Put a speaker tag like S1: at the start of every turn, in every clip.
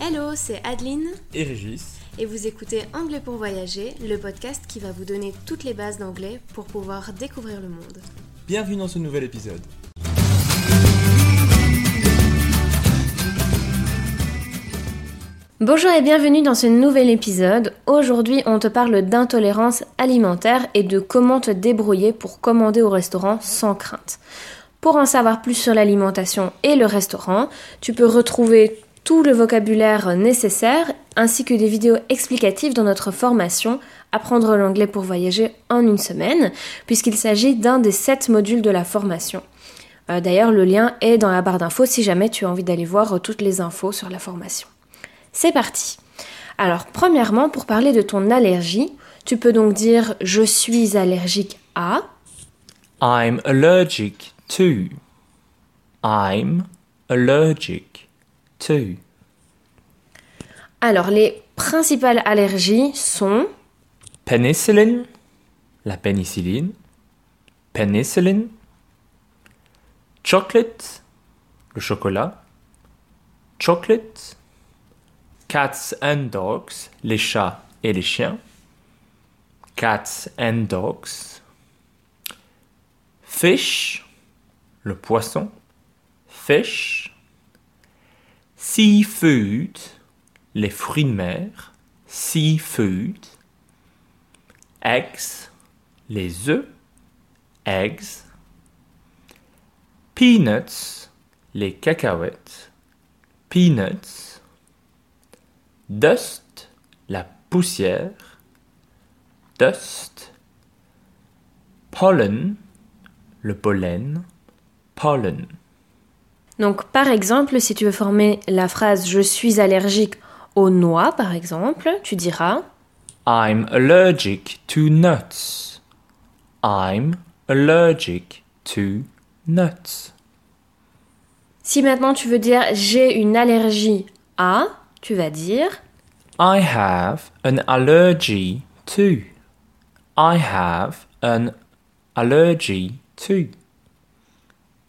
S1: Hello, c'est Adeline
S2: et Régis.
S1: et vous écoutez Anglais pour voyager, le podcast qui va vous donner toutes les bases d'anglais pour pouvoir découvrir le monde.
S2: Bienvenue dans ce nouvel épisode.
S1: Bonjour et bienvenue dans ce nouvel épisode. Aujourd'hui, on te parle d'intolérance alimentaire et de comment te débrouiller pour commander au restaurant sans crainte. Pour en savoir plus sur l'alimentation et le restaurant, tu peux retrouver tout le vocabulaire nécessaire ainsi que des vidéos explicatives dans notre formation Apprendre l'anglais pour voyager en une semaine, puisqu'il s'agit d'un des sept modules de la formation. Euh, D'ailleurs, le lien est dans la barre d'infos si jamais tu as envie d'aller voir euh, toutes les infos sur la formation. C'est parti. Alors, premièrement, pour parler de ton allergie, tu peux donc dire je suis allergique à.
S2: I'm allergic to. I'm allergic
S1: Alors, les principales allergies sont
S2: Penicillin, la pénicilline. Penicillin. Chocolate, le chocolat. Chocolate. Cats and dogs, les chats et les chiens. Cats and dogs. Fish, le poisson. Fish. Seafood, les fruits de mer. Seafood. Eggs, les œufs. Eggs. Peanuts, les cacahuètes. Peanuts. Dust, la poussière. Dust. Pollen, le pollen. Pollen.
S1: Donc, par exemple, si tu veux former la phrase je suis allergique aux noix, par exemple, tu diras
S2: I'm allergic to nuts. I'm allergic to nuts.
S1: Si maintenant tu veux dire j'ai une allergie à, tu vas dire
S2: I have an allergy to. I have an allergy to.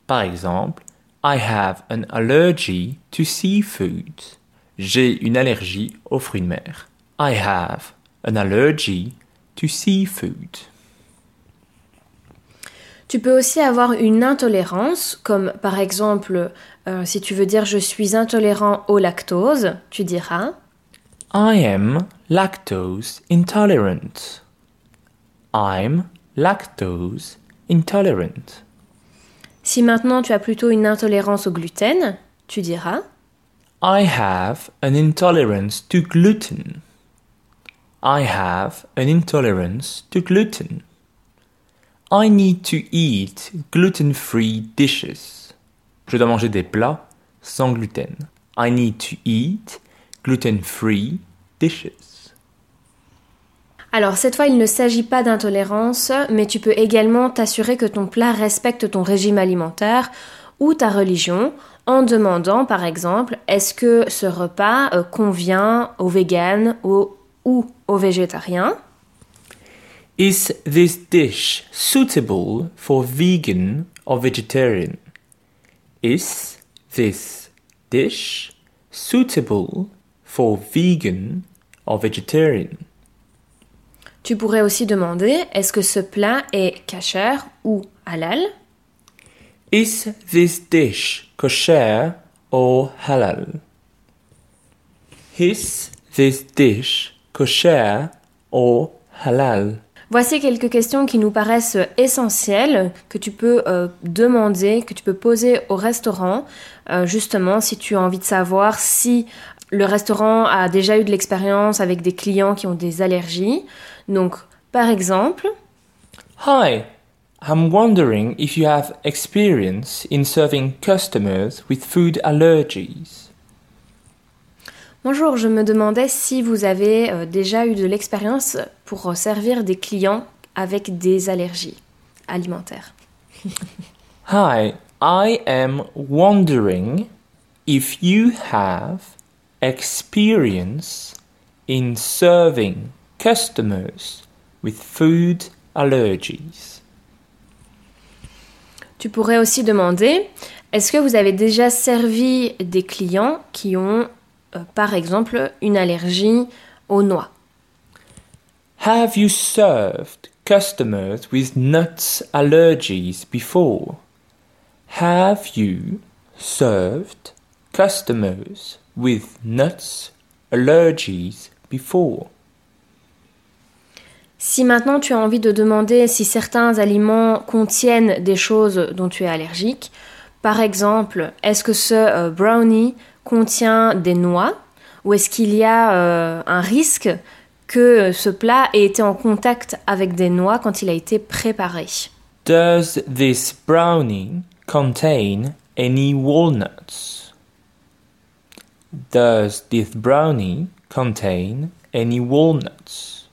S2: Par exemple, I have an allergy to seafood. J'ai une allergie aux fruits de mer. I have an allergy to seafood.
S1: Tu peux aussi avoir une intolérance, comme par exemple, euh, si tu veux dire je suis intolérant au lactose, tu diras
S2: I am lactose intolerant. I'm lactose intolerant.
S1: Si maintenant tu as plutôt une intolérance au gluten, tu diras
S2: I have an intolerance to gluten. I have an intolerance to gluten. I need to eat gluten-free dishes. Je dois manger des plats sans gluten. I need to eat gluten-free dishes.
S1: Alors cette fois, il ne s'agit pas d'intolérance, mais tu peux également t'assurer que ton plat respecte ton régime alimentaire ou ta religion en demandant par exemple est-ce que ce repas euh, convient aux véganes ou, ou aux végétariens?
S2: Is this dish suitable for vegan or vegetarian? Is this dish suitable for vegan or vegetarian?
S1: Tu pourrais aussi demander est-ce que ce plat est kasher ou halal?
S2: Is this dish kosher or halal? Is this dish kosher or halal?
S1: Voici quelques questions qui nous paraissent essentielles, que tu peux euh, demander, que tu peux poser au restaurant, euh, justement si tu as envie de savoir si le restaurant a déjà eu de l'expérience avec des clients qui ont des allergies. Donc, par exemple,
S2: Hi, I'm wondering if you have experience in serving customers with food allergies.
S1: Bonjour, je me demandais si vous avez euh, déjà eu de l'expérience pour euh, servir des clients avec des allergies alimentaires.
S2: Hi, I am wondering if you have experience in serving customers with food allergies.
S1: Tu pourrais aussi demander, est-ce que vous avez déjà servi des clients qui ont euh, par exemple une allergie aux noix.
S2: Have you served customers with nuts allergies before? Have you served customers with nuts allergies before?
S1: Si maintenant tu as envie de demander si certains aliments contiennent des choses dont tu es allergique, par exemple, est-ce que ce euh, brownie contient des noix ou est-ce qu'il y a euh, un risque que ce plat ait été en contact avec des noix quand il a été préparé?
S2: Does this brownie contain any walnuts? Does this brownie contain any walnuts?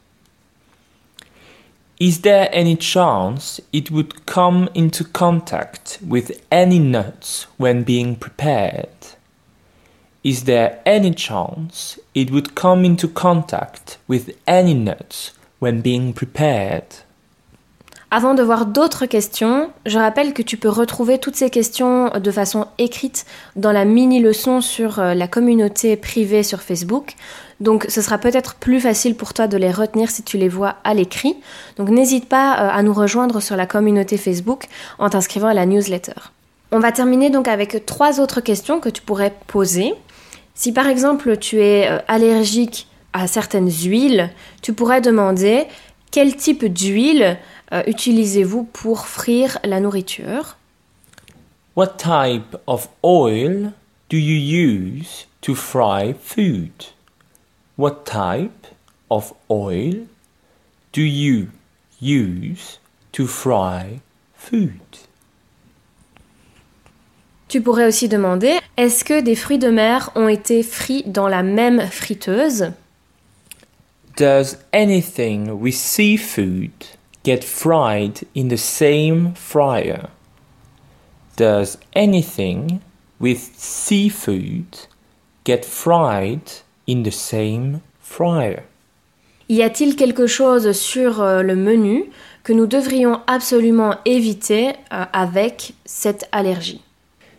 S2: Is there any chance it would come into contact with any nuts when being prepared? Is there any chance it would come into contact with any nuts when being prepared?
S1: Avant de voir d'autres questions, je rappelle que tu peux retrouver toutes ces questions de façon écrite dans la mini-leçon sur euh, la communauté privée sur Facebook. Donc ce sera peut-être plus facile pour toi de les retenir si tu les vois à l'écrit. Donc n'hésite pas euh, à nous rejoindre sur la communauté Facebook en t'inscrivant à la newsletter. On va terminer donc avec trois autres questions que tu pourrais poser. Si par exemple tu es euh, allergique à certaines huiles, tu pourrais demander quel type d'huile euh, utilisez-vous pour frire la nourriture?
S2: What type of oil do you use to fry food? What type of oil do you use to fry food?
S1: Tu pourrais aussi demander est-ce que des fruits de mer ont été frits dans la même friteuse?
S2: Does anything with seafood get fried in the same fryer? Does anything with seafood get fried in the same fryer?
S1: Y a-t-il quelque chose sur euh, le menu que nous devrions absolument éviter euh, avec cette allergie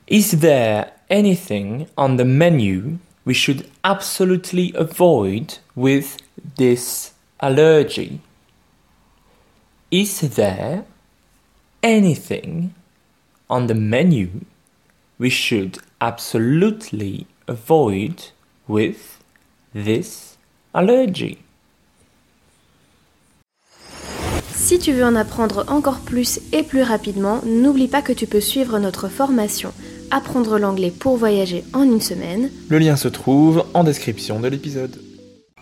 S2: Is there anything on the menu we should absolutely avoid with this allergy? Is there anything on the menu we should absolutely avoid with this allergy?
S1: Si tu veux en apprendre encore plus et plus rapidement, n'oublie pas que tu peux suivre notre formation Apprendre l'anglais pour voyager en une semaine.
S3: Le lien se trouve en description de l'épisode.